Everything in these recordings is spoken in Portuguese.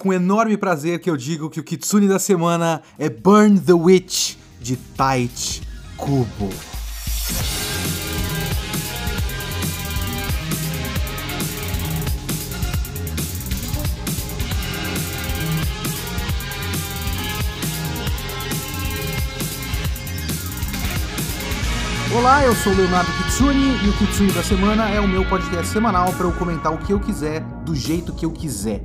com enorme prazer que eu digo que o Kitsune da semana é Burn the Witch de Taichi Kubo. Olá, eu sou Leonardo Kitsune e o Kitsune da Semana é o meu podcast semanal para eu comentar o que eu quiser, do jeito que eu quiser.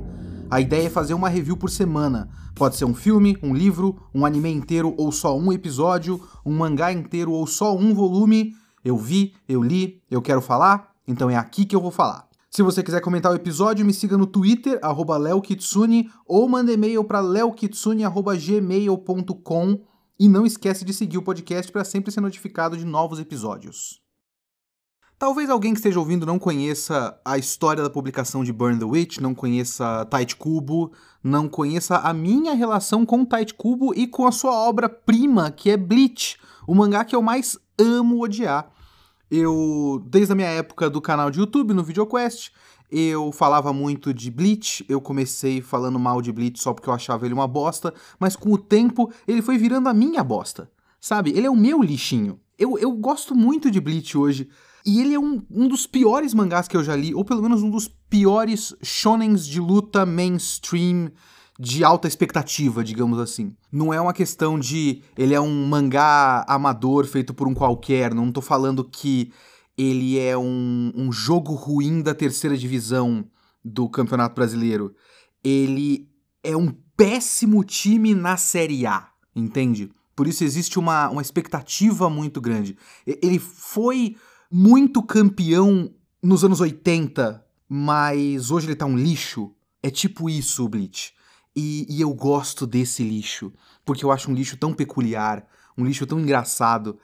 A ideia é fazer uma review por semana. Pode ser um filme, um livro, um anime inteiro ou só um episódio, um mangá inteiro ou só um volume. Eu vi, eu li, eu quero falar, então é aqui que eu vou falar. Se você quiser comentar o episódio, me siga no Twitter, arroba leokitsune, ou manda e-mail para leokitsune.gmail.com e não esquece de seguir o podcast para sempre ser notificado de novos episódios. Talvez alguém que esteja ouvindo não conheça a história da publicação de Burn the Witch, não conheça Tite Kubo, não conheça a minha relação com Tite Kubo e com a sua obra-prima, que é Bleach, o mangá que eu mais amo odiar. Eu, desde a minha época do canal de YouTube, no VideoQuest, eu falava muito de Bleach, eu comecei falando mal de Bleach só porque eu achava ele uma bosta, mas com o tempo ele foi virando a minha bosta, sabe? Ele é o meu lixinho. Eu, eu gosto muito de Bleach hoje, e ele é um, um dos piores mangás que eu já li, ou pelo menos um dos piores shonens de luta mainstream de alta expectativa, digamos assim. Não é uma questão de ele é um mangá amador feito por um qualquer, não tô falando que ele é um, um jogo ruim da terceira divisão do Campeonato Brasileiro. Ele é um péssimo time na Série A, entende? Por isso existe uma, uma expectativa muito grande. Ele foi muito campeão nos anos 80, mas hoje ele tá um lixo. É tipo isso o Bleach. E, e eu gosto desse lixo, porque eu acho um lixo tão peculiar, um lixo tão engraçado.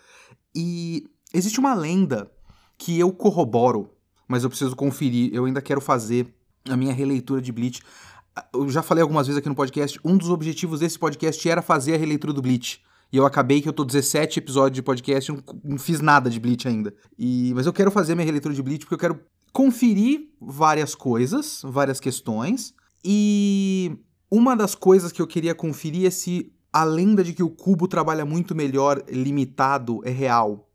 E existe uma lenda que eu corroboro, mas eu preciso conferir. Eu ainda quero fazer a minha releitura de Bleach. Eu já falei algumas vezes aqui no podcast, um dos objetivos desse podcast era fazer a releitura do Bleach. E eu acabei que eu tô 17 episódios de podcast e não, não fiz nada de Bleach ainda. E, mas eu quero fazer minha releitura de Bleach porque eu quero conferir várias coisas, várias questões. E uma das coisas que eu queria conferir é se a lenda de que o cubo trabalha muito melhor limitado é real.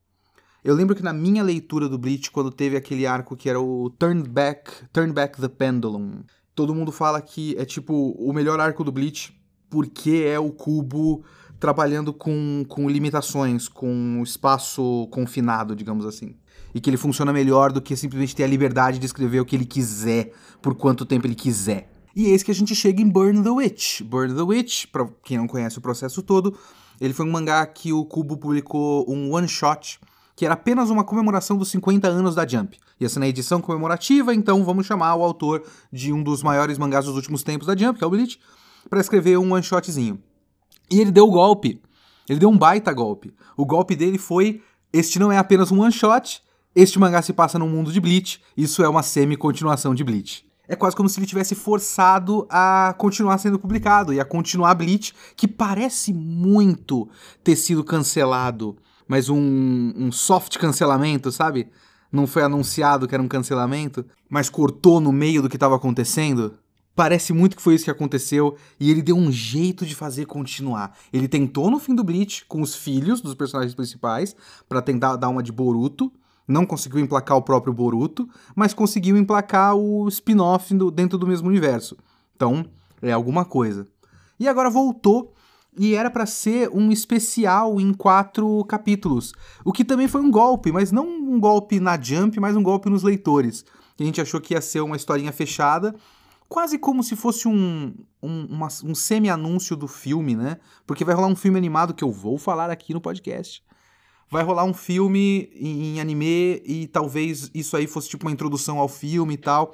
Eu lembro que na minha leitura do Bleach, quando teve aquele arco que era o Turn Back, Turn Back the Pendulum, todo mundo fala que é tipo o melhor arco do Bleach porque é o cubo trabalhando com, com limitações, com espaço confinado, digamos assim. E que ele funciona melhor do que simplesmente ter a liberdade de escrever o que ele quiser, por quanto tempo ele quiser. E eis que a gente chega em Burn the Witch. Burn the Witch, pra quem não conhece o processo todo, ele foi um mangá que o Kubo publicou um one-shot que era apenas uma comemoração dos 50 anos da Jump. Ia ser na edição comemorativa, então vamos chamar o autor de um dos maiores mangás dos últimos tempos da Jump, que é o Bleach, para escrever um one-shotzinho. E ele deu o golpe. Ele deu um baita golpe. O golpe dele foi: este não é apenas um one-shot, este mangá se passa no mundo de Bleach, isso é uma semi-continuação de Bleach. É quase como se ele tivesse forçado a continuar sendo publicado e a continuar Bleach, que parece muito ter sido cancelado mas um, um soft cancelamento, sabe? Não foi anunciado que era um cancelamento, mas cortou no meio do que estava acontecendo. Parece muito que foi isso que aconteceu e ele deu um jeito de fazer continuar. Ele tentou no fim do Bleach com os filhos dos personagens principais para tentar dar uma de Boruto, não conseguiu emplacar o próprio Boruto, mas conseguiu emplacar o spin-off dentro do mesmo universo. Então, é alguma coisa. E agora voltou e era para ser um especial em quatro capítulos. O que também foi um golpe, mas não um golpe na Jump, mas um golpe nos leitores. A gente achou que ia ser uma historinha fechada, quase como se fosse um, um, um semi-anúncio do filme, né? Porque vai rolar um filme animado que eu vou falar aqui no podcast. Vai rolar um filme em anime e talvez isso aí fosse tipo uma introdução ao filme e tal.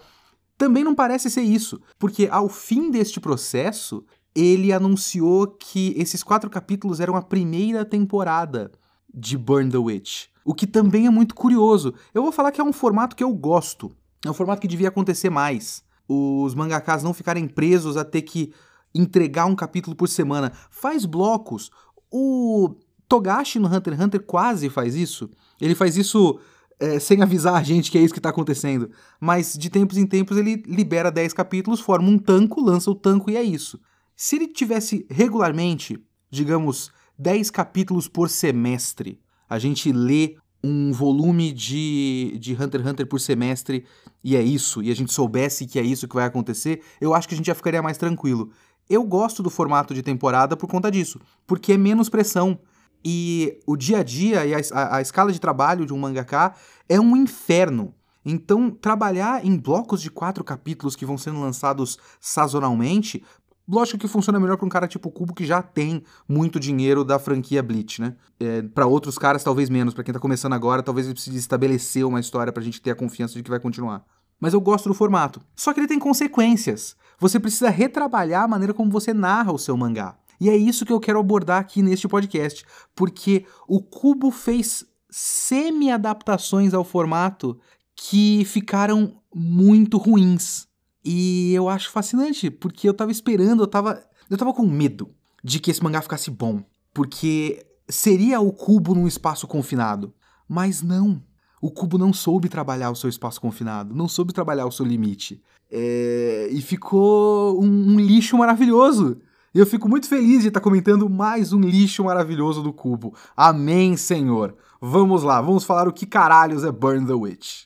Também não parece ser isso, porque ao fim deste processo, ele anunciou que esses quatro capítulos eram a primeira temporada de Burn the Witch. O que também é muito curioso. Eu vou falar que é um formato que eu gosto. É um formato que devia acontecer mais. Os mangakas não ficarem presos a ter que entregar um capítulo por semana. Faz blocos. O Togashi no Hunter x Hunter quase faz isso. Ele faz isso é, sem avisar a gente que é isso que tá acontecendo. Mas de tempos em tempos ele libera 10 capítulos, forma um tanco, lança o tanco e é isso. Se ele tivesse regularmente, digamos, 10 capítulos por semestre, a gente lê um volume de, de Hunter x Hunter por semestre e é isso, e a gente soubesse que é isso que vai acontecer, eu acho que a gente já ficaria mais tranquilo. Eu gosto do formato de temporada por conta disso, porque é menos pressão. E o dia a dia e a, a, a escala de trabalho de um mangaka é um inferno. Então, trabalhar em blocos de quatro capítulos que vão sendo lançados sazonalmente Lógico que funciona melhor para um cara tipo Cubo que já tem muito dinheiro da franquia Bleach, né? É, para outros caras, talvez menos. Para quem tá começando agora, talvez ele precise estabelecer uma história pra gente ter a confiança de que vai continuar. Mas eu gosto do formato. Só que ele tem consequências. Você precisa retrabalhar a maneira como você narra o seu mangá. E é isso que eu quero abordar aqui neste podcast, porque o Cubo fez semi-adaptações ao formato que ficaram muito ruins. E eu acho fascinante, porque eu tava esperando, eu tava. Eu tava com medo de que esse mangá ficasse bom. Porque seria o cubo num espaço confinado. Mas não. O cubo não soube trabalhar o seu espaço confinado, não soube trabalhar o seu limite. É... E ficou um, um lixo maravilhoso. Eu fico muito feliz de estar comentando mais um lixo maravilhoso do cubo. Amém, Senhor. Vamos lá, vamos falar o que caralhos é Burn the Witch.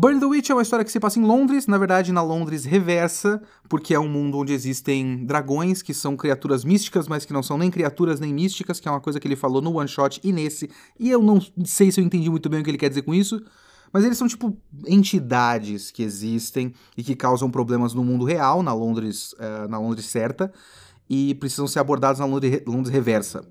Burn the Witch é uma história que se passa em Londres, na verdade na Londres reversa, porque é um mundo onde existem dragões, que são criaturas místicas, mas que não são nem criaturas nem místicas, que é uma coisa que ele falou no one shot e nesse, e eu não sei se eu entendi muito bem o que ele quer dizer com isso, mas eles são tipo entidades que existem e que causam problemas no mundo real, na Londres, uh, na Londres certa, e precisam ser abordados na Londres, Londres reversa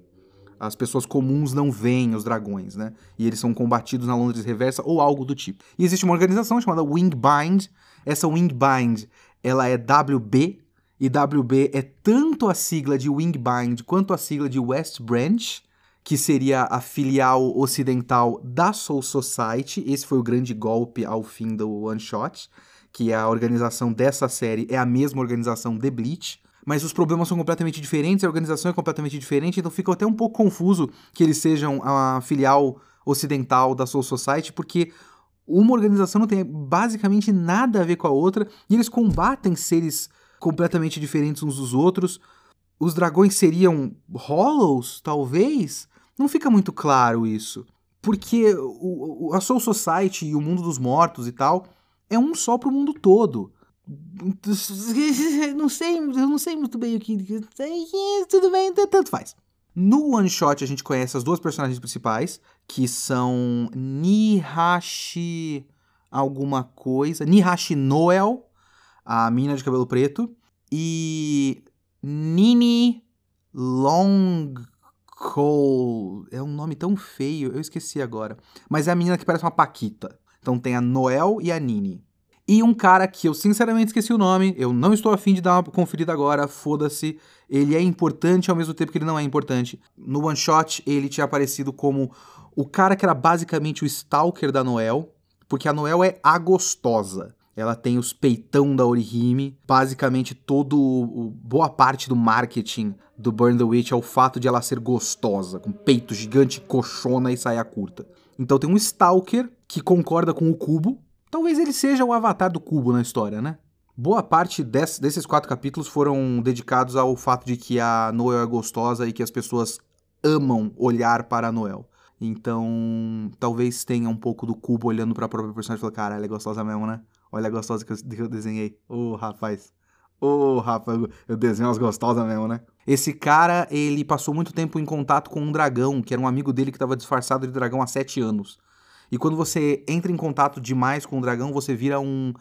as pessoas comuns não veem os dragões, né? E eles são combatidos na Londres Reversa ou algo do tipo. E existe uma organização chamada Wingbind. Essa Wingbind, ela é WB, e WB é tanto a sigla de Wingbind quanto a sigla de West Branch, que seria a filial ocidental da Soul Society. Esse foi o grande golpe ao fim do One Shot, que a organização dessa série é a mesma organização de Bleach mas os problemas são completamente diferentes, a organização é completamente diferente, então fica até um pouco confuso que eles sejam a filial ocidental da Soul Society, porque uma organização não tem basicamente nada a ver com a outra, e eles combatem seres completamente diferentes uns dos outros. Os dragões seriam Hollows, talvez? Não fica muito claro isso. Porque o, a Soul Society e o mundo dos mortos e tal é um só pro mundo todo. Não sei, eu não sei muito bem o que. Tudo bem, tanto faz. No one shot a gente conhece as duas personagens principais, que são Nihashi alguma coisa, Nihashi Noel, a mina de cabelo preto, e Nini Longcole. É um nome tão feio, eu esqueci agora. Mas é a menina que parece uma paquita. Então tem a Noel e a Nini. E um cara que eu sinceramente esqueci o nome, eu não estou afim de dar uma conferida agora, foda-se. Ele é importante ao mesmo tempo que ele não é importante. No one shot, ele tinha aparecido como o cara que era basicamente o stalker da Noel, porque a Noel é a gostosa. Ela tem os peitão da Orihime. Basicamente, todo boa parte do marketing do Burn the Witch é o fato de ela ser gostosa, com peito gigante, coxona e saia curta. Então tem um Stalker que concorda com o Cubo, Talvez ele seja o avatar do cubo na história, né? Boa parte des, desses quatro capítulos foram dedicados ao fato de que a Noel é gostosa e que as pessoas amam olhar para a Noel. Então, talvez tenha um pouco do cubo olhando para a própria personagem e falando: cara, ela é gostosa mesmo, né? Olha a gostosa que eu, que eu desenhei. Ô, oh, rapaz. Ô, oh, rapaz, eu desenho umas gostosas mesmo, né? Esse cara, ele passou muito tempo em contato com um dragão, que era um amigo dele que estava disfarçado de dragão há sete anos. E quando você entra em contato demais com o dragão, você vira um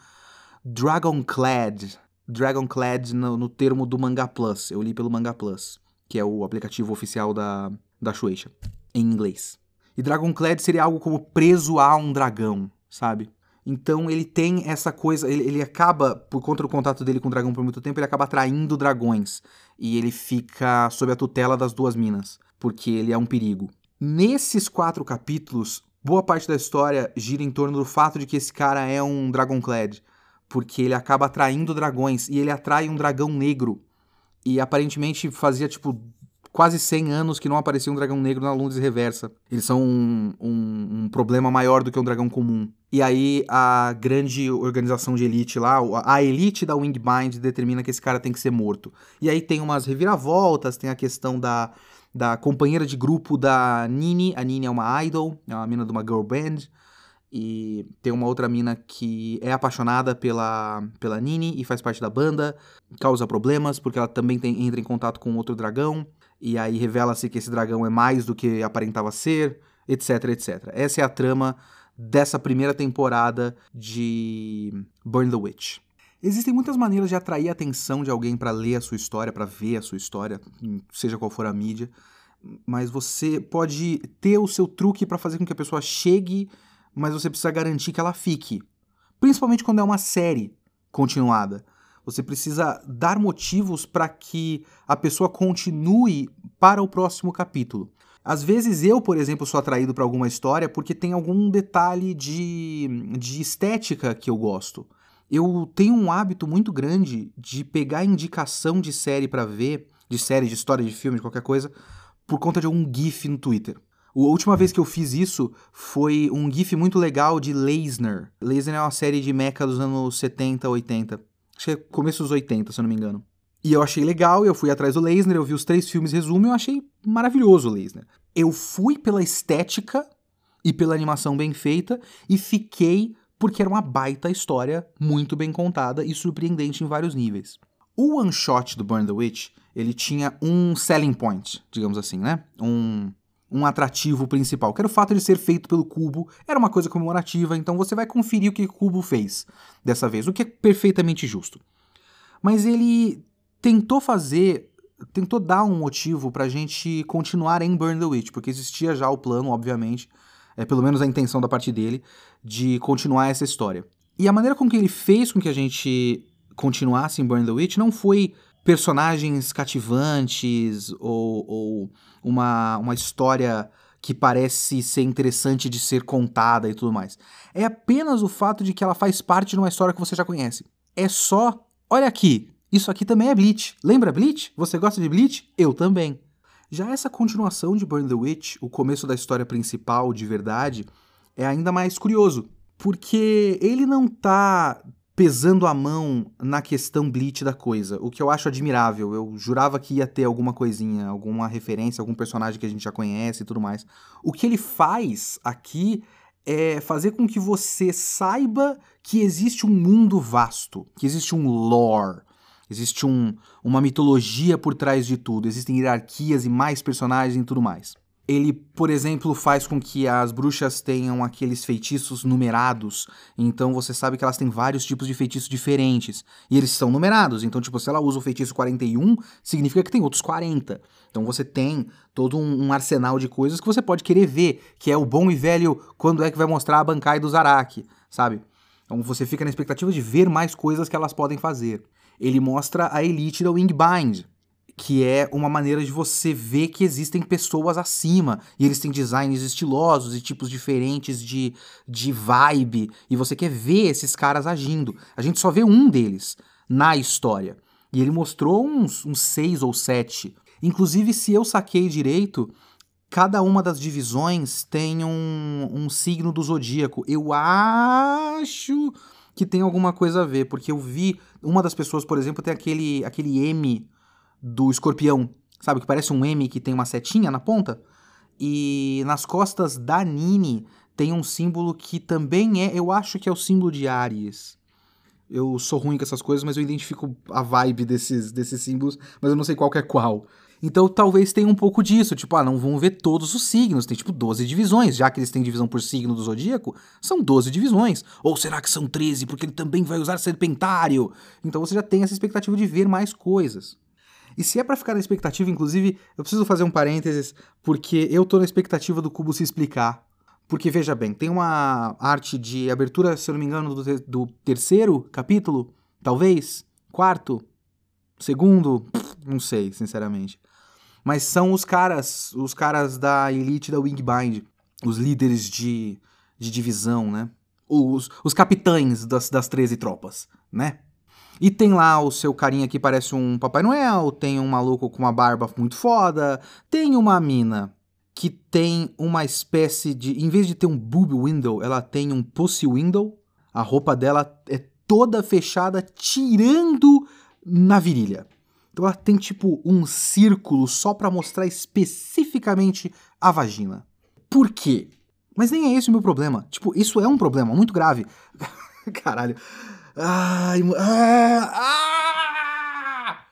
Dragonclad. Dragonclad no, no termo do Manga Plus. Eu li pelo Manga Plus, que é o aplicativo oficial da, da Shueisha, em inglês. E Dragonclad seria algo como preso a um dragão, sabe? Então ele tem essa coisa, ele, ele, acaba, por conta do contato dele com o dragão por muito tempo, ele acaba atraindo dragões. E ele fica sob a tutela das duas minas, porque ele é um perigo. Nesses quatro capítulos, boa parte da história gira em torno do fato de que esse cara é um Dragonclad, porque ele acaba atraindo dragões e ele atrai um dragão negro. E aparentemente fazia tipo quase 100 anos que não aparecia um dragão negro na Londres Reversa. Eles são um, um, um, problema maior do que um dragão comum. E aí a grande organização de elite lá, a elite da Wingbind determina que esse cara tem que ser morto. E aí tem umas reviravoltas, tem a questão da, da companheira de grupo da Nini. A Nini é uma idol, é uma mina de uma girl band. E tem uma outra mina que é apaixonada pela, pela Nini e faz parte da banda, causa problemas porque ela também tem, entra em contato com outro dragão e aí revela-se que esse dragão é mais do que aparentava ser, etc, etc. Essa é a trama dessa primeira temporada de Burn the Witch. Existem muitas maneiras de atrair a atenção de alguém para ler a sua história, para ver a sua história, seja qual for a mídia, mas você pode ter o seu truque para fazer com que a pessoa chegue, mas você precisa garantir que ela fique. Principalmente quando é uma série continuada. Você precisa dar motivos para que a pessoa continue para o próximo capítulo. Às vezes eu, por exemplo, sou atraído para alguma história porque tem algum detalhe de, de estética que eu gosto. Eu tenho um hábito muito grande de pegar indicação de série para ver, de série, de história, de filme, de qualquer coisa, por conta de algum GIF no Twitter. A última vez que eu fiz isso foi um GIF muito legal de Leisner. Leisner é uma série de mecha dos anos 70, 80. Acho que é começo dos 80, se eu não me engano. E eu achei legal, eu fui atrás do Leisner, eu vi os três filmes resumo e eu achei maravilhoso o Leisner. Eu fui pela estética e pela animação bem feita e fiquei porque era uma baita história, muito bem contada e surpreendente em vários níveis. O one shot do Burn the Witch, ele tinha um selling point, digamos assim, né? Um um atrativo principal, que era o fato de ser feito pelo Cubo, era uma coisa comemorativa, então você vai conferir o que o Cubo fez dessa vez, o que é perfeitamente justo. Mas ele tentou fazer, tentou dar um motivo pra gente continuar em Burn the Witch, porque existia já o plano, obviamente, é pelo menos a intenção da parte dele, de continuar essa história. E a maneira com que ele fez com que a gente continuasse em Burn the Witch não foi personagens cativantes ou, ou uma, uma história que parece ser interessante de ser contada e tudo mais. É apenas o fato de que ela faz parte de uma história que você já conhece. É só, olha aqui, isso aqui também é Bleach. Lembra Bleach? Você gosta de Bleach? Eu também. Já essa continuação de Burn the Witch, o começo da história principal de verdade, é ainda mais curioso, porque ele não tá pesando a mão na questão Bleach da coisa, o que eu acho admirável. Eu jurava que ia ter alguma coisinha, alguma referência, algum personagem que a gente já conhece e tudo mais. O que ele faz aqui é fazer com que você saiba que existe um mundo vasto, que existe um lore, existe um, uma mitologia por trás de tudo, existem hierarquias e mais personagens e tudo mais. Ele, por exemplo, faz com que as bruxas tenham aqueles feitiços numerados. Então você sabe que elas têm vários tipos de feitiços diferentes. E eles são numerados. Então, tipo, se ela usa o feitiço 41, significa que tem outros 40. Então você tem todo um, arsenal de coisas que você pode querer ver. Que é o bom e velho quando é que vai mostrar a bancai do Zarak, sabe? Então você fica na expectativa de ver mais coisas que elas podem fazer. Ele mostra a elite da Wingbind que é uma maneira de você ver que existem pessoas acima e eles têm designs estilosos e tipos diferentes de, de vibe e você quer ver esses caras agindo. A gente só vê um deles na história e ele mostrou uns, uns seis ou sete. Inclusive, se eu saquei direito, cada uma das divisões tem um, um signo do zodíaco. Eu acho que tem alguma coisa a ver, porque eu vi uma das pessoas, por exemplo, tem aquele, aquele M do escorpião, sabe? Que parece um M que tem uma setinha na ponta. E nas costas da Nini tem um símbolo que também é, eu acho que é o símbolo de Ares. Eu sou ruim com essas coisas, mas eu identifico a vibe desses, desses símbolos, mas eu não sei qual é qual. Então talvez tenha um pouco disso, tipo, ah, não vão ver todos os signos, tem tipo 12 divisões, já que eles têm divisão por signo do zodíaco, são 12 divisões. Ou será que são 13, porque ele também vai usar serpentário? Então você já tem essa expectativa de ver mais coisas. E se é para ficar na expectativa, inclusive, eu preciso fazer um parênteses, porque eu tô na expectativa do cubo se explicar. Porque veja bem, tem uma arte de abertura, se eu não me engano, do, te do terceiro capítulo, talvez, quarto, segundo, não sei, sinceramente. Mas são os caras, os caras da elite da Wingbind, os líderes de, de divisão, né? Os, os capitães das, das 13 tropas, né? E tem lá o seu carinha que parece um Papai Noel, tem um maluco com uma barba muito foda, tem uma mina que tem uma espécie de. Em vez de ter um boob window, ela tem um pussy window. A roupa dela é toda fechada, tirando na virilha. Então ela tem tipo um círculo só para mostrar especificamente a vagina. Por quê? Mas nem é esse o meu problema. Tipo, isso é um problema muito grave. Caralho. Ai, ah, ah!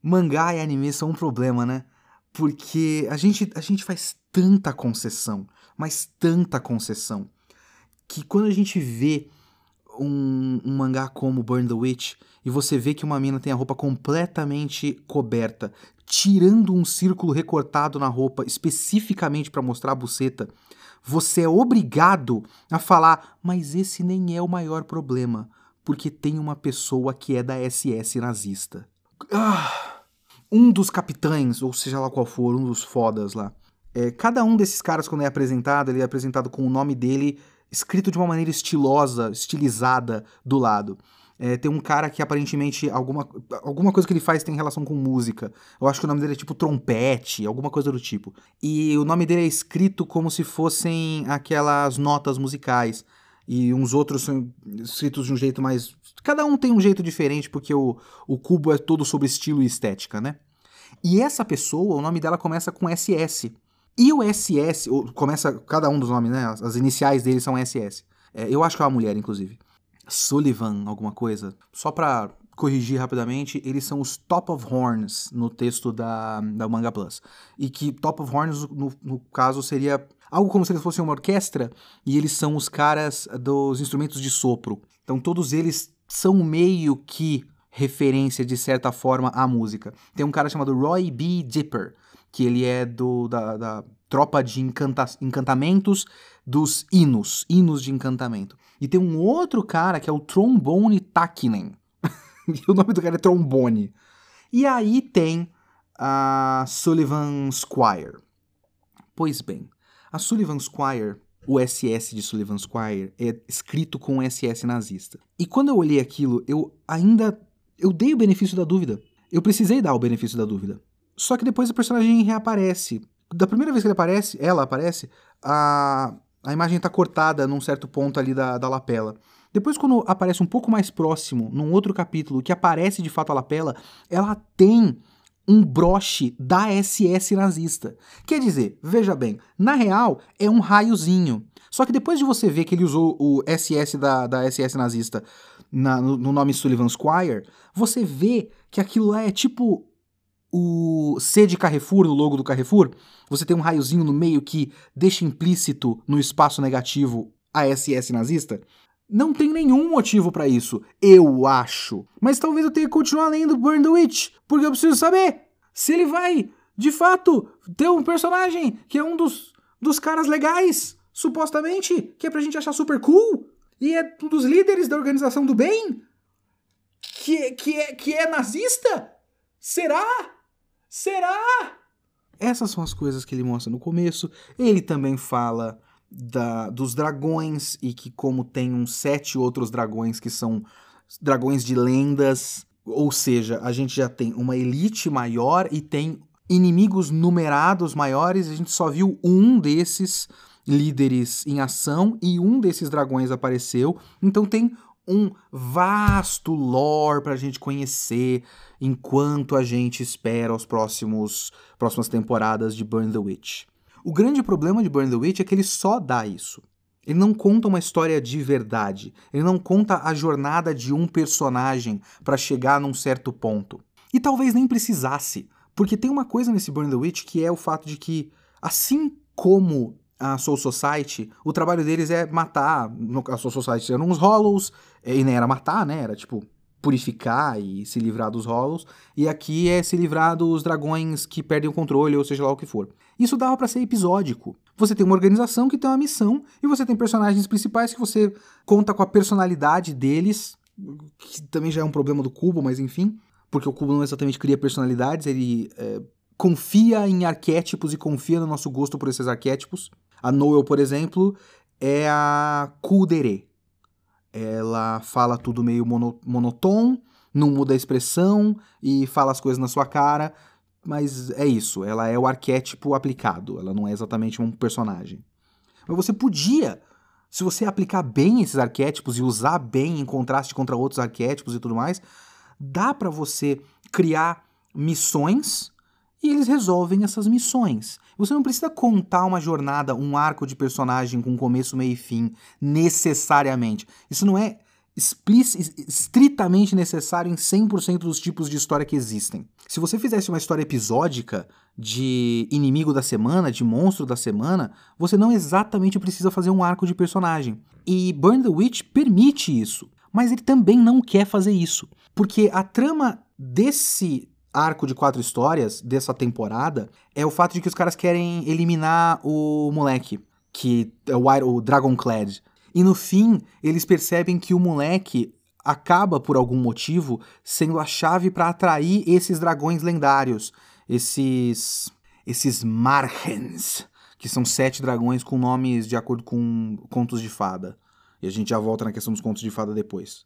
Mangá e anime são um problema, né? Porque a gente, a gente faz tanta concessão, mas tanta concessão, que quando a gente vê um, um, mangá como Burn the Witch e você vê que uma mina tem a roupa completamente coberta, tirando um círculo recortado na roupa especificamente para mostrar a buceta, você é obrigado a falar, mas esse nem é o maior problema, porque tem uma pessoa que é da SS nazista. Ah, um dos capitães, ou seja lá qual for, um dos fodas lá, é, cada um desses caras, quando é apresentado, ele é apresentado com o nome dele escrito de uma maneira estilosa, estilizada do lado. É, tem um cara que aparentemente alguma, alguma coisa que ele faz tem relação com música. Eu acho que o nome dele é tipo trompete, alguma coisa do tipo. E o nome dele é escrito como se fossem aquelas notas musicais. E uns outros são escritos de um jeito mais. Cada um tem um jeito diferente, porque o, o cubo é todo sobre estilo e estética, né? E essa pessoa, o nome dela começa com SS. E o SS, começa cada um dos nomes, né? As iniciais dele são SS. É, eu acho que é uma mulher, inclusive. Sullivan, alguma coisa. Só pra corrigir rapidamente, eles são os Top of Horns no texto da, da Manga Plus. E que Top of Horns, no, no caso, seria algo como se eles fossem uma orquestra e eles são os caras dos instrumentos de sopro. Então todos eles são meio que referência, de certa forma, à música. Tem um cara chamado Roy B. Dipper, que ele é do da, da tropa de encanta encantamentos dos hinos, hinos de encantamento. E tem um outro cara que é o Trombone Takinen. o nome do cara é Trombone. E aí tem a Sullivan Squire. Pois bem, a Sullivan Squire, o SS de Sullivan Squire, é escrito com SS nazista. E quando eu olhei aquilo, eu ainda eu dei o benefício da dúvida. Eu precisei dar o benefício da dúvida. Só que depois a personagem reaparece. Da primeira vez que ele aparece, ela aparece, a, a imagem está cortada num certo ponto ali da, da lapela. Depois, quando aparece um pouco mais próximo, num outro capítulo, que aparece de fato a lapela, ela tem um broche da SS nazista. Quer dizer, veja bem, na real é um raiozinho. Só que depois de você ver que ele usou o SS da, da SS nazista na, no, no nome Sullivan Squire, você vê que aquilo lá é tipo o C de Carrefour, no logo do Carrefour, você tem um raiozinho no meio que deixa implícito no espaço negativo a SS nazista? Não tem nenhum motivo para isso, eu acho. Mas talvez eu tenha que continuar lendo Burn the Witch, porque eu preciso saber se ele vai, de fato, ter um personagem que é um dos, dos caras legais, supostamente, que é pra gente achar super cool, e é um dos líderes da organização do bem, que, que, é, que é nazista? Será? Será? Essas são as coisas que ele mostra no começo. Ele também fala da, dos dragões e que como tem uns sete outros dragões que são dragões de lendas, ou seja, a gente já tem uma elite maior e tem inimigos numerados maiores. A gente só viu um desses líderes em ação e um desses dragões apareceu. Então tem um vasto lore para a gente conhecer enquanto a gente espera próximos próximas temporadas de Burn the Witch. O grande problema de Burn the Witch é que ele só dá isso. Ele não conta uma história de verdade. Ele não conta a jornada de um personagem para chegar num certo ponto. E talvez nem precisasse, porque tem uma coisa nesse Burn the Witch que é o fato de que, assim como a Soul Society, o trabalho deles é matar. A Soul Society eram uns Hollows, e nem era matar, né? Era tipo purificar e se livrar dos Hollows. E aqui é se livrar dos dragões que perdem o controle, ou seja lá o que for. Isso dava para ser episódico. Você tem uma organização que tem uma missão e você tem personagens principais que você conta com a personalidade deles, que também já é um problema do Cubo, mas enfim. Porque o Cubo não exatamente cria personalidades, ele é, confia em arquétipos e confia no nosso gosto por esses arquétipos. A Noel, por exemplo, é a Kudere. Ela fala tudo meio mono, não muda a expressão e fala as coisas na sua cara, mas é isso, ela é o arquétipo aplicado, ela não é exatamente um personagem. Mas você podia, se você aplicar bem esses arquétipos e usar bem em contraste contra outros arquétipos e tudo mais, dá para você criar missões e eles resolvem essas missões. Você não precisa contar uma jornada, um arco de personagem com começo, meio e fim, necessariamente. Isso não é estritamente necessário em 100% dos tipos de história que existem. Se você fizesse uma história episódica de inimigo da semana, de monstro da semana, você não exatamente precisa fazer um arco de personagem. E Burn the Witch permite isso, mas ele também não quer fazer isso, porque a trama desse arco de quatro histórias dessa temporada é o fato de que os caras querem eliminar o moleque, que é o, o Dragonclad. E no fim, eles percebem que o moleque acaba, por algum motivo, sendo a chave para atrair esses dragões lendários, esses. esses Marhens, que são sete dragões com nomes de acordo com contos de fada. E a gente já volta na questão dos contos de fada depois.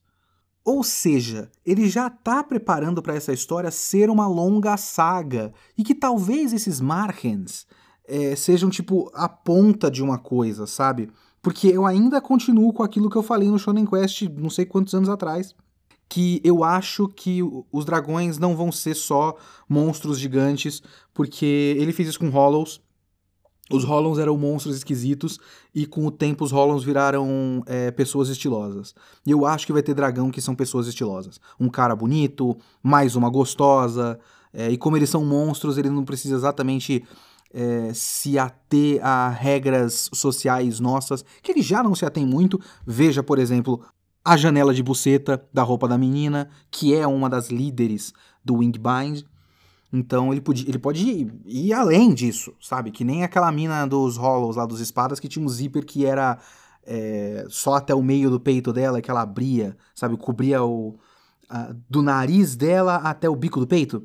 Ou seja, ele já está preparando para essa história ser uma longa saga e que talvez esses Marhens é, sejam tipo a ponta de uma coisa, sabe? Porque eu ainda continuo com aquilo que eu falei no Shonen Quest não sei quantos anos atrás, que eu acho que os dragões não vão ser só monstros gigantes, porque ele fez isso com Hollows, os Hollows eram monstros esquisitos e com o tempo os Hollows viraram é, pessoas estilosas. E eu acho que vai ter dragão que são pessoas estilosas. Um cara bonito, mais uma gostosa. É, e como eles são monstros, ele não precisa exatamente é, se ater a regras sociais nossas, que ele já não se atém muito. Veja, por exemplo, a janela de buceta da roupa da menina, que é uma das líderes do Wingbind. Então ele, podia, ele pode ir, ir, além disso, sabe? Que nem aquela mina dos Hollows lá dos espadas que tinha um zíper que era é, só até o meio do peito dela, que ela abria, sabe? Cobria o. A, do nariz dela até o bico do peito.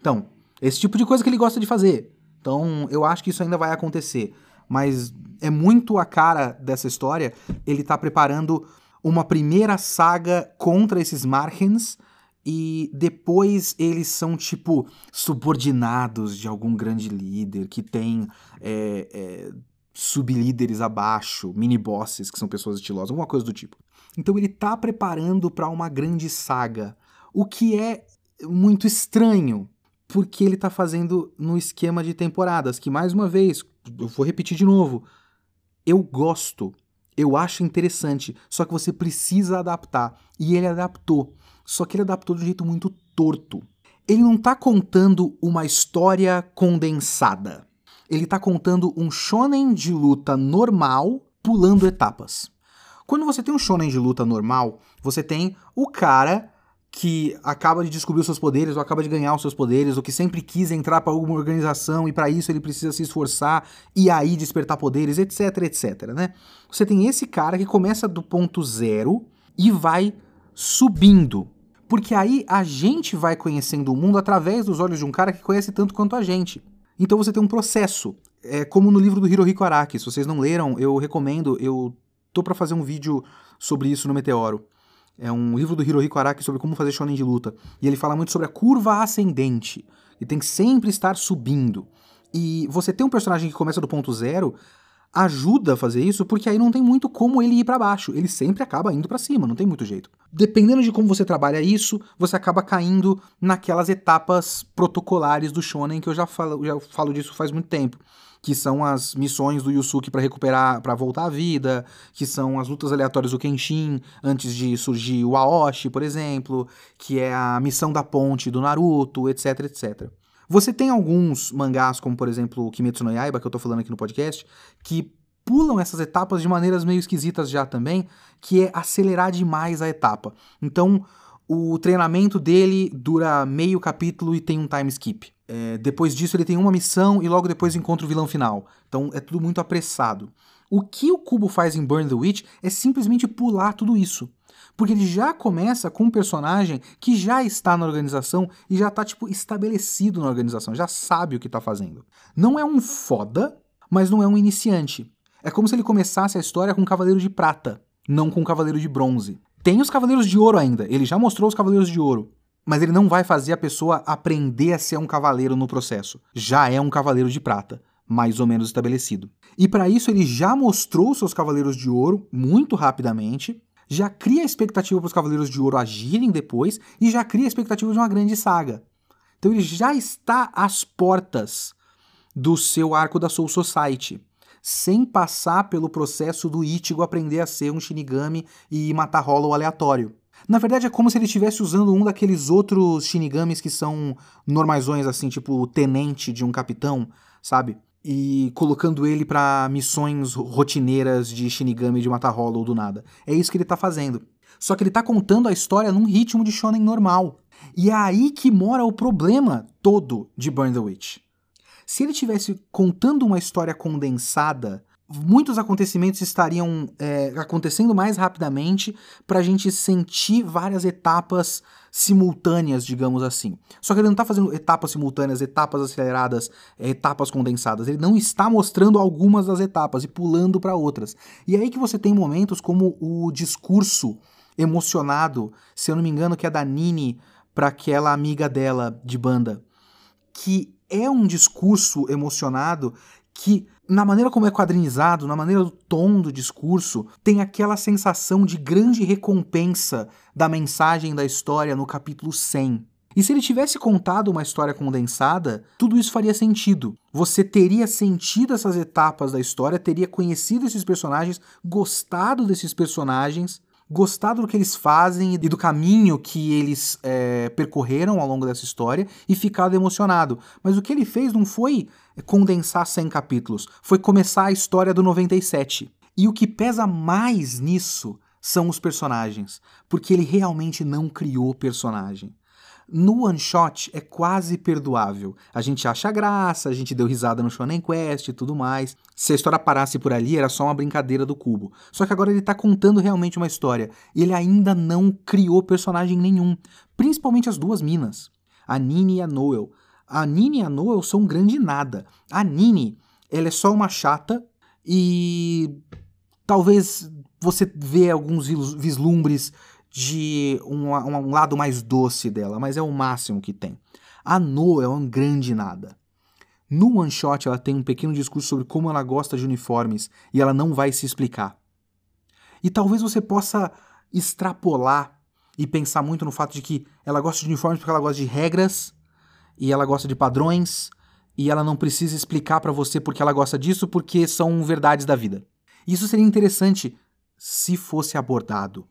Então, esse tipo de coisa que ele gosta de fazer. Então, eu acho que isso ainda vai acontecer. Mas é muito a cara dessa história ele tá preparando uma primeira saga contra esses Marhens e depois eles são, tipo, subordinados de algum grande líder que tem é, é, sublíderes abaixo, mini-bosses, que são pessoas estilosas, alguma coisa do tipo. Então ele tá preparando para uma grande saga, o que é muito estranho, porque ele tá fazendo no esquema de temporadas, que mais uma vez, eu vou repetir de novo, eu gosto, eu acho interessante, só que você precisa adaptar, e ele adaptou. Só que ele adaptou de um jeito muito torto. Ele não está contando uma história condensada. Ele está contando um shonen de luta normal pulando etapas. Quando você tem um shonen de luta normal, você tem o cara que acaba de descobrir os seus poderes, ou acaba de ganhar os seus poderes, ou que sempre quis entrar para alguma organização e para isso ele precisa se esforçar e aí despertar poderes, etc, etc, né? Você tem esse cara que começa do ponto zero e vai subindo porque aí a gente vai conhecendo o mundo através dos olhos de um cara que conhece tanto quanto a gente. Então você tem um processo. É como no livro do Hirohiko Araki. Se vocês não leram, eu recomendo. Eu tô para fazer um vídeo sobre isso no Meteoro. É um livro do Hirohiko Araki sobre como fazer shonen de luta. E ele fala muito sobre a curva ascendente. E tem que sempre estar subindo. E você tem um personagem que começa do ponto zero, ajuda a fazer isso, porque aí não tem muito como ele ir para baixo. Ele sempre acaba indo para cima, não tem muito jeito. Dependendo de como você trabalha isso, você acaba caindo naquelas etapas protocolares do shonen que eu já falo, já falo disso faz muito tempo, que são as missões do Yusuke para recuperar, para voltar à vida, que são as lutas aleatórias do Kenshin antes de surgir o Aoshi, por exemplo, que é a missão da ponte do Naruto, etc, etc. Você tem alguns mangás, como por exemplo o Kimetsu no Yaiba, que eu tô falando aqui no podcast, que pulam essas etapas de maneiras meio esquisitas já também, que é acelerar demais a etapa. Então, o treinamento dele dura meio capítulo e tem um time skip. É, depois disso, ele tem uma missão e logo depois encontra o vilão final. Então, é tudo muito apressado. O que o Kubo faz em Burn the Witch é simplesmente pular tudo isso. Porque ele já começa com um personagem que já está na organização e já está, tipo, estabelecido na organização, já sabe o que está fazendo. Não é um foda, mas não é um iniciante. É como se ele começasse a história com um Cavaleiro de Prata, não com um Cavaleiro de Bronze. Tem os Cavaleiros de Ouro ainda, ele já mostrou os Cavaleiros de Ouro. mas ele não vai fazer a pessoa aprender a ser um cavaleiro no processo. Já é um cavaleiro de prata, mais ou menos estabelecido. E para isso ele já mostrou seus cavaleiros de ouro muito rapidamente, já cria a expectativa para os cavaleiros de ouro agirem depois e já cria a expectativa de uma grande saga. Então ele já está às portas do seu arco da Soul Society, sem passar pelo processo do Ichigo aprender a ser um Shinigami e matar Hollow aleatório. Na verdade, é como se ele estivesse usando um daqueles outros Shinigamis que são normaiões, assim, tipo o tenente de um capitão, sabe? E colocando ele para missões rotineiras de Shinigami de matar Hollow do nada. É isso que ele tá fazendo. Só que ele tá contando a história num ritmo de shonen normal. E é aí que mora o problema todo de Burn the Witch. Se ele tivesse contando uma história condensada, muitos acontecimentos estariam é, acontecendo mais rapidamente para a gente sentir várias etapas simultâneas, digamos assim. Só que ele não está fazendo etapas simultâneas, etapas aceleradas, é, etapas condensadas. Ele não está mostrando algumas das etapas e pulando para outras. E é aí que você tem momentos como o discurso emocionado, se eu não me engano, que é da Nini para aquela amiga dela de banda, que é um discurso emocionado que, na maneira como é quadrinizado, na maneira do tom do discurso, tem aquela sensação de grande recompensa da mensagem da história no capítulo 100. E se ele tivesse contado uma história condensada, tudo isso faria sentido. Você teria sentido essas etapas da história, teria conhecido esses personagens, gostado desses personagens, gostado do que eles fazem e do caminho que eles é, percorreram ao longo dessa história e ficado emocionado. Mas o que ele fez não foi condensar 100 capítulos, foi começar a história do 97. E o que pesa mais nisso são os personagens, porque ele realmente não criou personagem. No one shot é quase perdoável. A gente acha graça, a gente deu risada no Shonen Quest e tudo mais. Se a história parasse por ali, era só uma brincadeira do cubo. Só que agora ele tá contando realmente uma história. E ele ainda não criou personagem nenhum. Principalmente as duas minas. A Nini e a Noel. A Nini e a Noel são um grande nada. A Nini, ela é só uma chata e talvez você vê alguns vislumbres de um, um, lado mais doce dela, mas é o máximo que tem. A No é um grande nada. No one shot ela tem um pequeno discurso sobre como ela gosta de uniformes e ela não vai se explicar. E talvez você possa extrapolar e pensar muito no fato de que ela gosta de uniformes porque ela gosta de regras e ela gosta de padrões e ela não precisa explicar para você porque ela gosta disso porque são verdades da vida. Isso seria interessante se fosse abordado.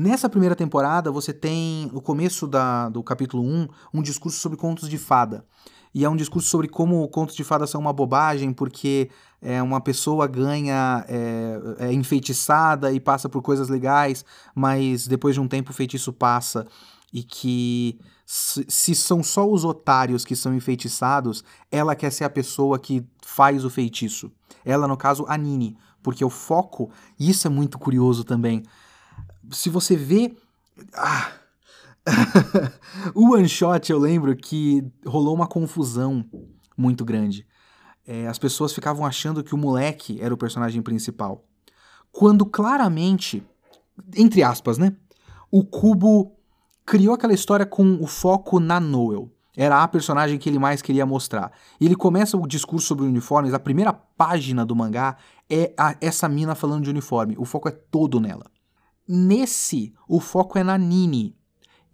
Nessa primeira temporada, você tem, no começo da, do capítulo 1, um discurso sobre contos de fada. E é um discurso sobre como contos de fada são uma bobagem, porque é, uma pessoa ganha, é, é enfeitiçada e passa por coisas legais, mas depois de um tempo o feitiço passa. E que se são só os otários que são enfeitiçados, ela quer ser a pessoa que faz o feitiço. Ela, no caso, a Nini. Porque o foco, isso é muito curioso também, se você vê. Ah. o one shot eu lembro que rolou uma confusão muito grande. É, as pessoas ficavam achando que o moleque era o personagem principal. Quando claramente, entre aspas, né? O Cubo criou aquela história com o foco na Noel. Era a personagem que ele mais queria mostrar. E ele começa o discurso sobre uniformes, a primeira página do mangá é a, essa mina falando de uniforme. O foco é todo nela. Nesse, o foco é na Nini.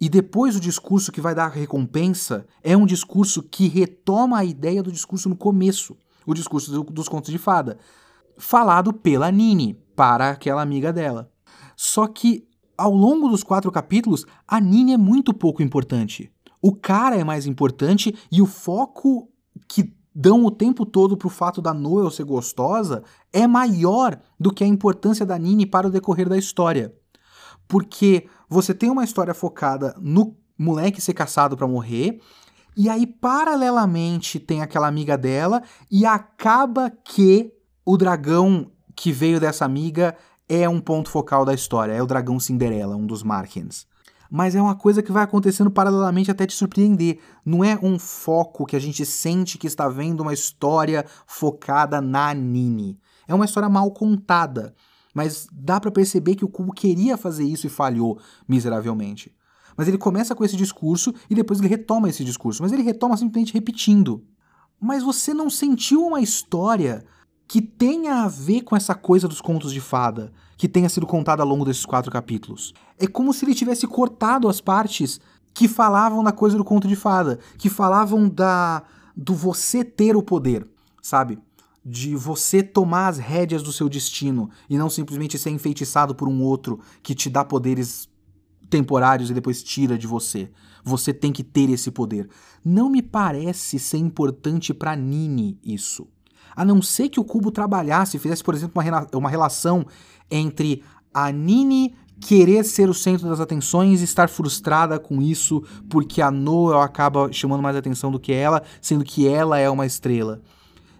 E depois o discurso que vai dar a recompensa é um discurso que retoma a ideia do discurso no começo, o discurso do, dos contos de fada, falado pela Nini para aquela amiga dela. Só que ao longo dos quatro capítulos, a Nini é muito pouco importante. O cara é mais importante e o foco que dão o tempo todo pro fato da Noel ser gostosa é maior do que a importância da Nini para o decorrer da história porque você tem uma história focada no moleque ser caçado para morrer, e aí paralelamente tem aquela amiga dela e acaba que o dragão que veio dessa amiga é um ponto focal da história, é o dragão Cinderela, um dos Markens. Mas é uma coisa que vai acontecendo paralelamente até te surpreender. Não é um foco que a gente sente que está vendo uma história focada na Nini. É uma história mal contada mas dá para perceber que o Cubo queria fazer isso e falhou miseravelmente. Mas ele começa com esse discurso e depois ele retoma esse discurso. Mas ele retoma simplesmente repetindo. Mas você não sentiu uma história que tenha a ver com essa coisa dos contos de fada, que tenha sido contada ao longo desses quatro capítulos. É como se ele tivesse cortado as partes que falavam da coisa do conto de fada, que falavam da do você ter o poder, sabe? De você tomar as rédeas do seu destino e não simplesmente ser enfeitiçado por um outro que te dá poderes temporários e depois tira de você. Você tem que ter esse poder. Não me parece ser importante para Nini isso. A não ser que o cubo trabalhasse, fizesse, por exemplo, uma, uma relação entre a Nini querer ser o centro das atenções e estar frustrada com isso porque a Noel acaba chamando mais atenção do que ela, sendo que ela é uma estrela.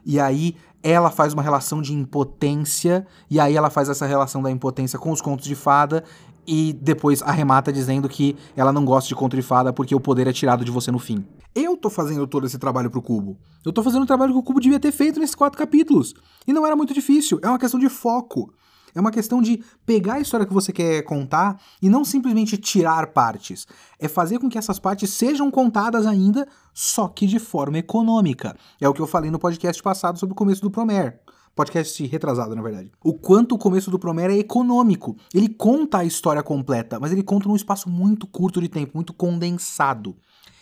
E aí ela faz uma relação de impotência, e aí ela faz essa relação da impotência com os contos de fada, e depois arremata dizendo que ela não gosta de conto de fada porque o poder é tirado de você no fim. Eu tô fazendo todo esse trabalho pro Cubo. Eu tô fazendo o trabalho que o Cubo devia ter feito nesses quatro capítulos. E não era muito difícil, é uma questão de foco. É uma questão de pegar a história que você quer contar e não simplesmente tirar partes. É fazer com que essas partes sejam contadas ainda, só que de forma econômica. É o que eu falei no podcast passado sobre o começo do Promer podcast retrasado, na verdade. O quanto o começo do Promera é econômico. Ele conta a história completa, mas ele conta num espaço muito curto de tempo, muito condensado.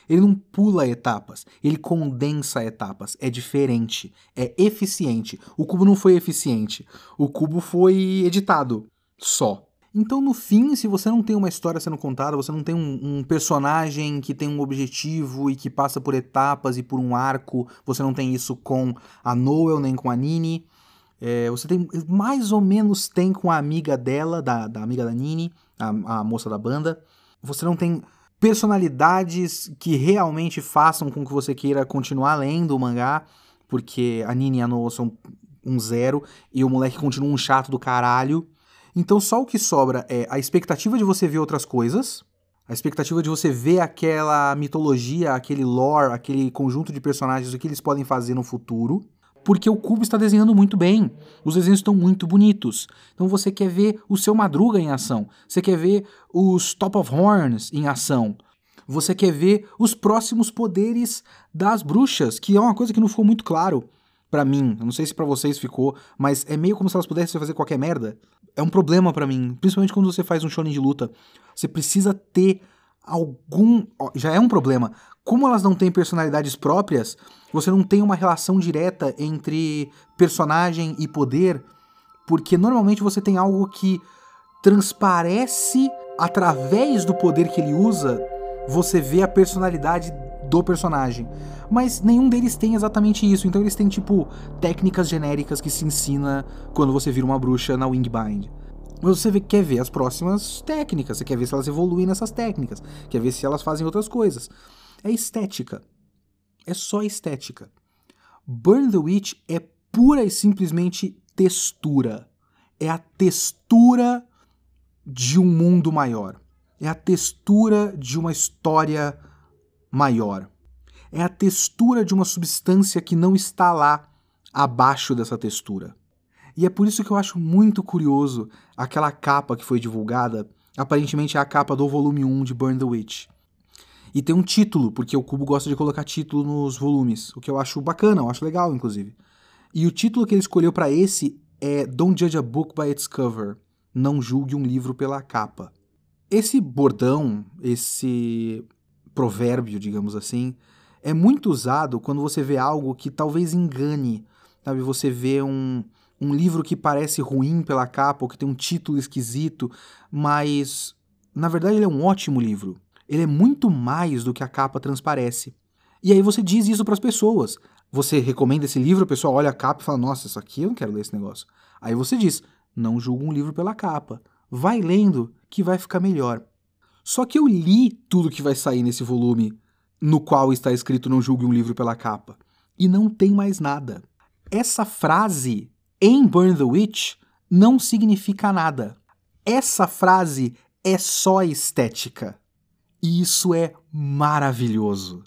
Ele não pula etapas, ele condensa etapas. É diferente, é eficiente. O cubo não foi eficiente, o cubo foi editado só. Então, no fim, se você não tem uma história sendo contada, você não tem um, um, personagem que tem um objetivo e que passa por etapas e por um arco, você não tem isso com a Noel nem com a Nini, é, você tem mais ou menos tem com a amiga dela, da, da amiga da Nini, a, a moça da banda. Você não tem personalidades que realmente façam com que você queira continuar lendo o mangá, porque a Nini e a Noah são um zero e o moleque continua um chato do caralho. Então só o que sobra é a expectativa de você ver outras coisas, a expectativa de você ver aquela mitologia, aquele lore, aquele conjunto de personagens, o que eles podem fazer no futuro porque o Cubo está desenhando muito bem. Os desenhos estão muito bonitos. Então você quer ver o seu Madruga em ação. Você quer ver os Top of Horns em ação. Você quer ver os próximos poderes das bruxas, que é uma coisa que não ficou muito claro para mim. Eu não sei se para vocês ficou, mas é meio como se elas pudessem fazer qualquer merda. É um problema para mim, principalmente quando você faz um shonen de luta. Você precisa ter algum, já é um problema. Como elas não têm personalidades próprias, você não tem uma relação direta entre personagem e poder, porque normalmente você tem algo que transparece através do poder que ele usa, você vê a personalidade do personagem. Mas nenhum deles tem exatamente isso, então eles têm tipo técnicas genéricas que se ensina quando você vira uma bruxa na Wingbind. Mas você quer ver as próximas técnicas, você quer ver se elas evoluem nessas técnicas, quer ver se elas fazem outras coisas. É estética. É só estética. Burn the Witch é pura e simplesmente textura. É a textura de um mundo maior. É a textura de uma história maior. É a textura de uma substância que não está lá abaixo dessa textura. E é por isso que eu acho muito curioso aquela capa que foi divulgada. Aparentemente é a capa do volume 1 de Burn the Witch. E tem um título, porque o Cubo gosta de colocar título nos volumes, o que eu acho bacana, eu acho legal, inclusive. E o título que ele escolheu para esse é Don't Judge a Book by its Cover. Não julgue um livro pela capa. Esse bordão, esse provérbio, digamos assim, é muito usado quando você vê algo que talvez engane. Sabe, você vê um, um livro que parece ruim pela capa, ou que tem um título esquisito, mas na verdade ele é um ótimo livro. Ele é muito mais do que a capa transparece. E aí você diz isso para as pessoas. Você recomenda esse livro, a pessoa olha a capa e fala: Nossa, isso aqui eu não quero ler esse negócio. Aí você diz: Não julga um livro pela capa. Vai lendo que vai ficar melhor. Só que eu li tudo que vai sair nesse volume, no qual está escrito Não julgue um livro pela capa. E não tem mais nada. Essa frase em Burn the Witch não significa nada. Essa frase é só estética. E isso é maravilhoso.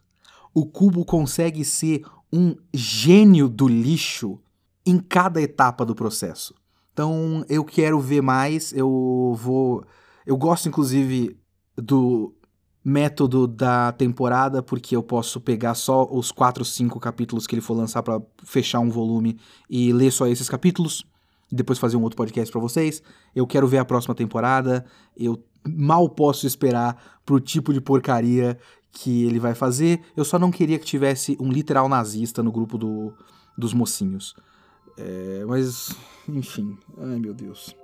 O cubo consegue ser um gênio do lixo em cada etapa do processo. Então eu quero ver mais, eu vou. Eu gosto, inclusive, do método da temporada, porque eu posso pegar só os quatro, cinco capítulos que ele for lançar para fechar um volume e ler só esses capítulos, depois fazer um outro podcast para vocês. Eu quero ver a próxima temporada. Eu mal posso esperar pro tipo de porcaria que ele vai fazer. Eu só não queria que tivesse um literal nazista no grupo do, dos mocinhos. É, mas, enfim. Ai, meu Deus.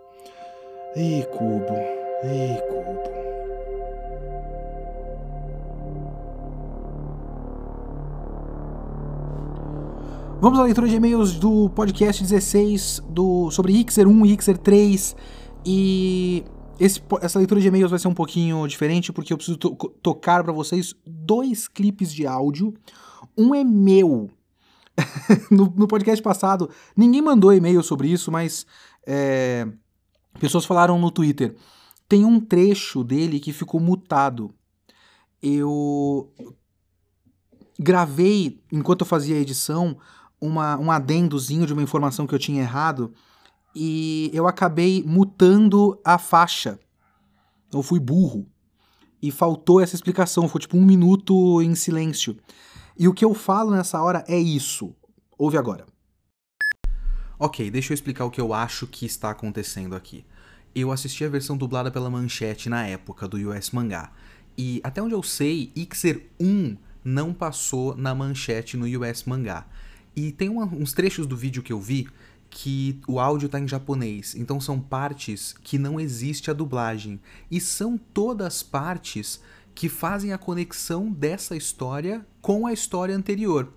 Ei, Cubo. Ei, Cubo. Vamos à leitura de e-mails do podcast 16 do, sobre Ixer 1 e Ixer 3. E esse, essa leitura de e-mails vai ser um pouquinho diferente porque eu preciso to tocar para vocês dois clipes de áudio. Um é meu. no, no, podcast passado, ninguém mandou e-mail sobre isso, mas é, pessoas falaram no Twitter. Tem um trecho dele que ficou mutado. Eu gravei, enquanto eu fazia a edição, uma, um adendozinho de uma informação que eu tinha errado e eu acabei mutando a faixa. Eu fui burro. E faltou essa explicação. Foi tipo um minuto em silêncio. E o que eu falo nessa hora é isso. Ouve agora. Ok, deixa eu explicar o que eu acho que está acontecendo aqui. Eu assisti a versão dublada pela Manchete na época do US Mangá. E até onde eu sei, Ixer 1 não passou na Manchete no US Mangá. E tem uma, uns trechos do vídeo que eu vi que o áudio está em japonês, então são partes que não existe a dublagem. E são todas partes que fazem a conexão dessa história com a história anterior.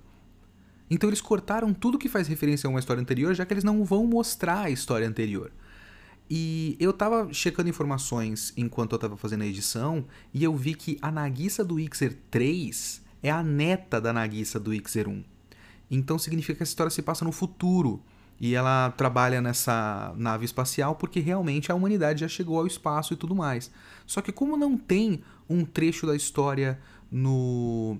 Então eles cortaram tudo que faz referência a uma história anterior, já que eles não vão mostrar a história anterior. E eu tava checando informações enquanto eu tava fazendo a edição, e eu vi que a Nagisa do Ixer 3 é a neta da Nagisa do Ixer 1. Então significa que essa história se passa no futuro. E ela trabalha nessa nave espacial porque realmente a humanidade já chegou ao espaço e tudo mais. Só que como não tem um trecho da história no,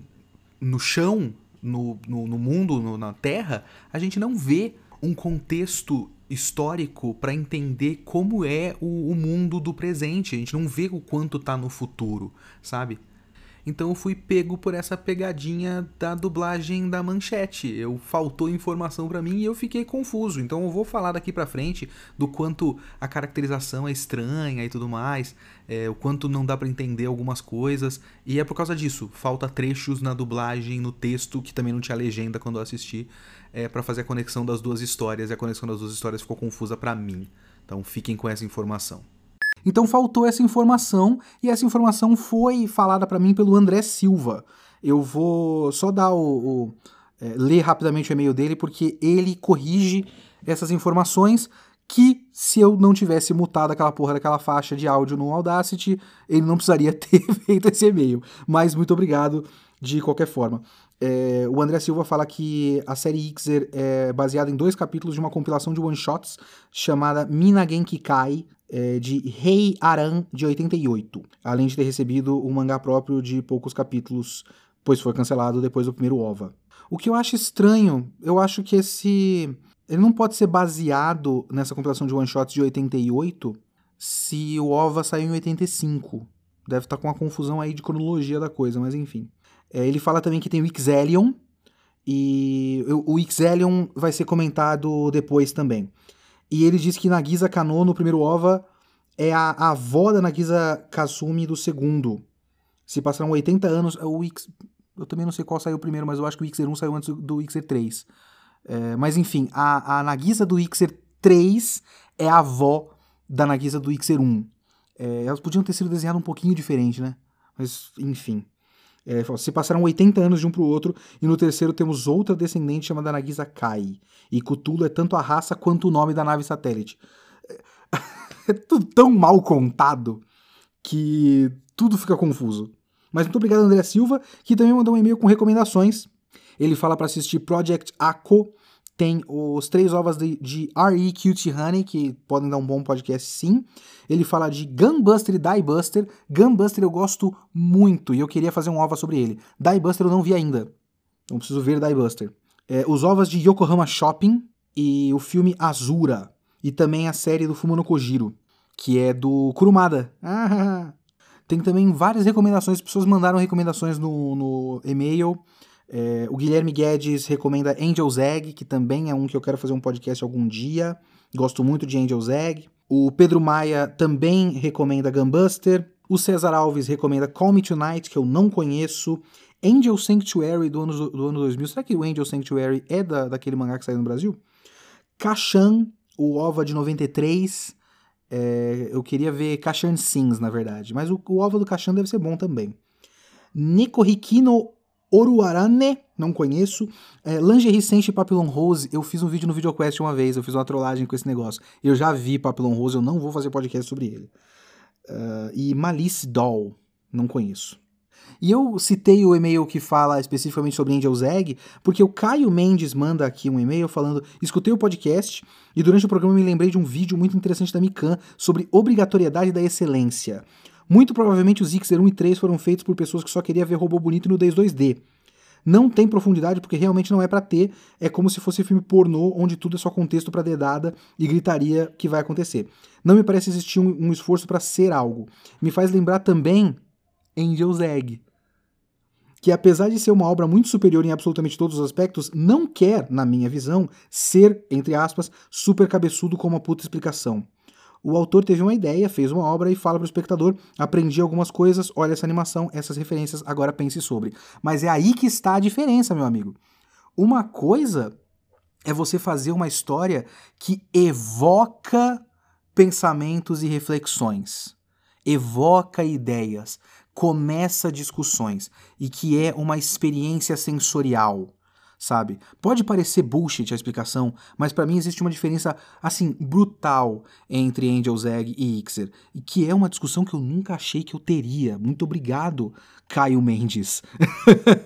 no chão, no, no, no mundo, no, na Terra, a gente não vê um contexto histórico para entender como é o, o, mundo do presente. A gente não vê o quanto tá no futuro, sabe? Então eu fui pego por essa pegadinha da dublagem da manchete. Eu faltou informação para mim e eu fiquei confuso. Então eu vou falar daqui para frente do quanto a caracterização é estranha e tudo mais, é, o quanto não dá para entender algumas coisas. E é por causa disso, falta trechos na dublagem, no texto que também não tinha legenda quando eu assisti, é, para fazer a conexão das duas histórias. E a conexão das duas histórias ficou confusa para mim. Então fiquem com essa informação. Então faltou essa informação e essa informação foi falada para mim pelo André Silva. Eu vou só dar o, o é, ler rapidamente o e-mail dele porque ele corrige essas informações que se eu não tivesse mutado aquela porra daquela faixa de áudio no Audacity, ele não precisaria ter feito esse e-mail. Mas muito obrigado de qualquer forma. É, o André Silva fala que a série Ixer é baseada em dois capítulos de uma compilação de one-shots chamada Minagen Kikai, é, de Rei Aran, de 88, além de ter recebido um mangá próprio de poucos capítulos, pois foi cancelado depois do primeiro OVA. O que eu acho estranho, eu acho que esse. Ele não pode ser baseado nessa compilação de one-shots de 88 se o OVA saiu em 85. Deve estar tá com uma confusão aí de cronologia da coisa, mas enfim. É, ele fala também que tem o Ixelion, e o Ixelion vai ser comentado depois também. E ele diz que Nagisa Kano, no primeiro OVA, é a, a avó da Nagisa Kasumi do segundo. Se passaram 80 anos. O X, eu também não sei qual saiu primeiro, mas eu acho que o Ixer 1 saiu antes do Ixer 3. É, mas enfim, a, a Nagisa do Ixer 3 é a avó da Nagisa do Ixer 1. É, elas podiam ter sido desenhadas um pouquinho diferente, né? Mas, enfim. É, se passaram 80 anos de um para o outro, e no terceiro temos outra descendente chamada Nagisa Kai. E Cthulhu é tanto a raça quanto o nome da nave satélite. É tudo tão mal contado que tudo fica confuso. Mas muito obrigado, André Silva, que também mandou um e-mail com recomendações. Ele fala para assistir Project Ako, tem os três ovas de, de R.E. Cutie Honey, que podem dar um bom podcast sim. Ele fala de Gunbuster e Diebuster. Gunbuster eu gosto muito e eu queria fazer um ova sobre ele. Diebuster eu não vi ainda. Então preciso ver Diebuster. É, os ovas de Yokohama Shopping e o filme Azura. E também a série do Fumono Kojiro, que é do Kurumada. Tem também várias recomendações, as pessoas mandaram recomendações no, no e-mail. É, o Guilherme Guedes recomenda Angel's Egg, que também é um que eu quero fazer um podcast algum dia. Gosto muito de Angel's Egg. O Pedro Maia também recomenda Gunbuster. O César Alves recomenda Call Me Tonight, que eu não conheço. Angel Sanctuary do ano, do ano 2000. Será que o Angel Sanctuary é da, daquele mangá que saiu no Brasil? Kashan, o OVA de 93. É, eu queria ver Kashan Sings, na verdade. Mas o, o OVA do Kashan deve ser bom também. Hikino Oruarane, não conheço. É, Lingerie Senshi Papillon Rose, eu fiz um vídeo no VideoQuest uma vez, eu fiz uma trollagem com esse negócio. Eu já vi Papillon Rose, eu não vou fazer podcast sobre ele. Uh, e Malice Doll, não conheço. E eu citei o e-mail que fala especificamente sobre Angel's Egg, porque o Caio Mendes manda aqui um e-mail falando: escutei o podcast e durante o programa me lembrei de um vídeo muito interessante da Mikan sobre obrigatoriedade da excelência. Muito provavelmente os Xer 1 e 3 foram feitos por pessoas que só queriam ver robô bonito no 2D. Não tem profundidade porque realmente não é para ter, é como se fosse filme pornô onde tudo é só contexto para dedada e gritaria que vai acontecer. Não me parece existir um, um esforço para ser algo. Me faz lembrar também Angel's Egg, que apesar de ser uma obra muito superior em absolutamente todos os aspectos, não quer, na minha visão, ser, entre aspas, super cabeçudo com uma puta explicação o autor teve uma ideia, fez uma obra e fala para o espectador: aprendi algumas coisas, olha essa animação, essas referências, agora pense sobre. Mas é aí que está a diferença, meu amigo. Uma coisa é você fazer uma história que evoca pensamentos e reflexões, evoca ideias, começa discussões e que é uma experiência sensorial sabe? Pode parecer bullshit a explicação, mas para mim existe uma diferença, assim, brutal entre Angel's Egg e Ixer, e que é uma discussão que eu nunca achei que eu teria. Muito obrigado, Caio Mendes.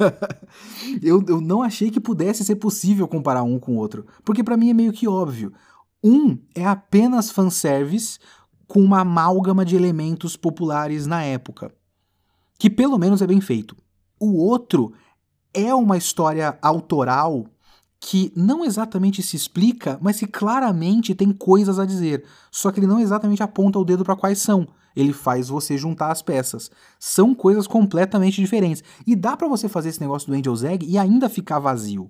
eu, eu não achei que pudesse ser possível comparar um com o outro, porque para mim é meio que óbvio. Um é apenas fanservice com uma amálgama de elementos populares na época, que pelo menos é bem feito. O outro é uma história autoral que não exatamente se explica, mas que claramente tem coisas a dizer. Só que ele não exatamente aponta o dedo para quais são. Ele faz você juntar as peças. São coisas completamente diferentes. E dá para você fazer esse negócio do Angel's Egg e ainda ficar vazio.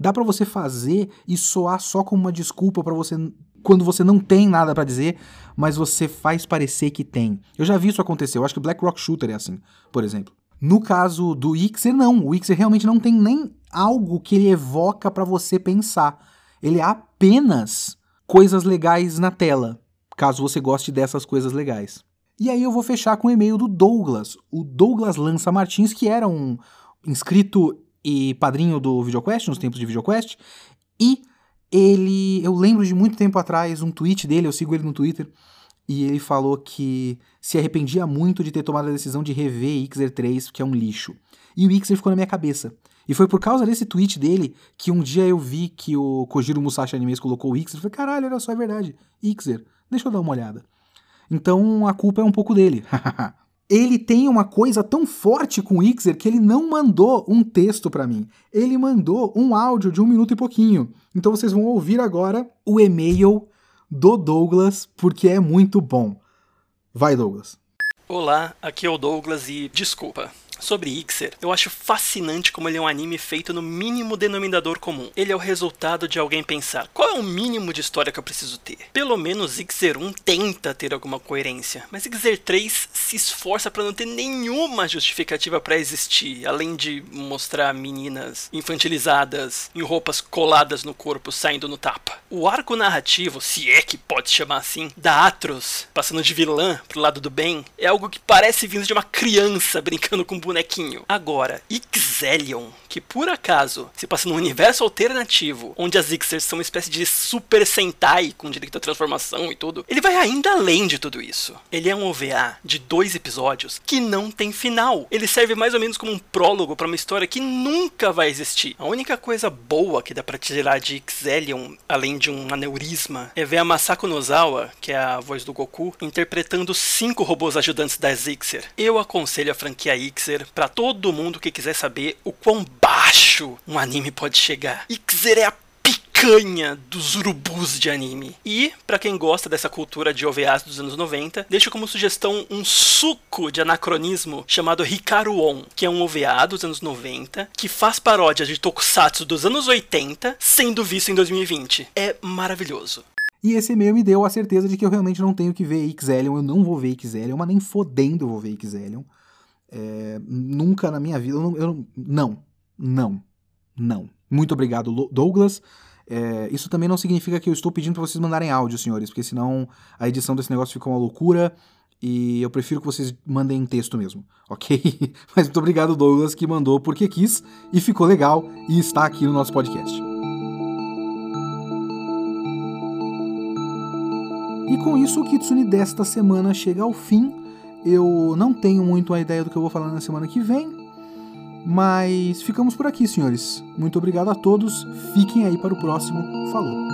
Dá para você fazer e soar só como uma desculpa para você quando você não tem nada para dizer, mas você faz parecer que tem. Eu já vi isso acontecer. Eu acho que Black Rock Shooter é assim, por exemplo. No caso do Ixer, não. O Ixer realmente não tem nem algo que ele evoca para você pensar. Ele é apenas coisas legais na tela, caso você goste dessas coisas legais. E aí eu vou fechar com o e-mail do Douglas, o Douglas Lança Martins, que era um inscrito e padrinho do VideoQuest, nos tempos de VideoQuest, e ele, eu lembro de muito tempo atrás, um tweet dele, eu sigo ele no Twitter, e ele falou que se arrependia muito de ter tomado a decisão de rever Ixer 3, que é um lixo. E o Ixer ficou na minha cabeça. E foi por causa desse tweet dele que um dia eu vi que o Kojiro Musashi Animes colocou o Ixer. Eu falei, caralho, olha só, é verdade. Ixer, deixa eu dar uma olhada. Então a culpa é um pouco dele. ele tem uma coisa tão forte com o Ixer que ele não mandou um texto para mim. Ele mandou um áudio de um minuto e pouquinho. Então vocês vão ouvir agora o e-mail do Douglas, porque é muito bom. Vai, Douglas. Olá, aqui é o Douglas e desculpa, Sobre Ixer, eu acho fascinante como ele é um anime feito no mínimo denominador comum. Ele é o resultado de alguém pensar: qual é o mínimo de história que eu preciso ter? Pelo menos Ixer 1 tenta ter alguma coerência, mas Ixer 3 se esforça para não ter nenhuma justificativa para existir, além de mostrar meninas infantilizadas em roupas coladas no corpo saindo no tapa. O arco narrativo, se é que pode chamar assim, da Atros passando de vilã pro lado do bem, é algo que parece vindo de uma criança brincando com bonequinho. Agora, Ixelion, que por acaso se passa num universo alternativo, onde as Ixers são uma espécie de Super Sentai com direito à transformação e tudo, ele vai ainda além de tudo isso. Ele é um OVA de dois episódios que não tem final. Ele serve mais ou menos como um prólogo para uma história que nunca vai existir. A única coisa boa que dá para tirar de Ixelion, além de um aneurisma, é ver a Masako Nozawa, que é a voz do Goku, interpretando cinco robôs ajudantes da Zixer. Eu aconselho a franquia Ixer para todo mundo que quiser saber o quão baixo um anime pode chegar. Ixer é a picanha dos urubus de anime. E, para quem gosta dessa cultura de OVAs dos anos 90, deixo como sugestão um suco de anacronismo chamado Hikaru On, que é um OVA dos anos 90, que faz paródia de tokusatsu dos anos 80, sendo visto em 2020. É maravilhoso. E esse e-mail me deu a certeza de que eu realmente não tenho que ver Xelion, eu não vou ver Xelion, mas nem fodendo vou ver Xelion. É, nunca na minha vida, eu não, eu não, não, não. Muito obrigado, Douglas. É, isso também não significa que eu estou pedindo para vocês mandarem áudio, senhores, porque senão a edição desse negócio fica uma loucura e eu prefiro que vocês mandem em texto mesmo, ok? Mas muito obrigado, Douglas, que mandou porque quis e ficou legal e está aqui no nosso podcast. E com isso, o Kitsune desta semana chega ao fim. Eu não tenho muito a ideia do que eu vou falar na semana que vem, mas ficamos por aqui, senhores. Muito obrigado a todos. Fiquem aí para o próximo. Falou!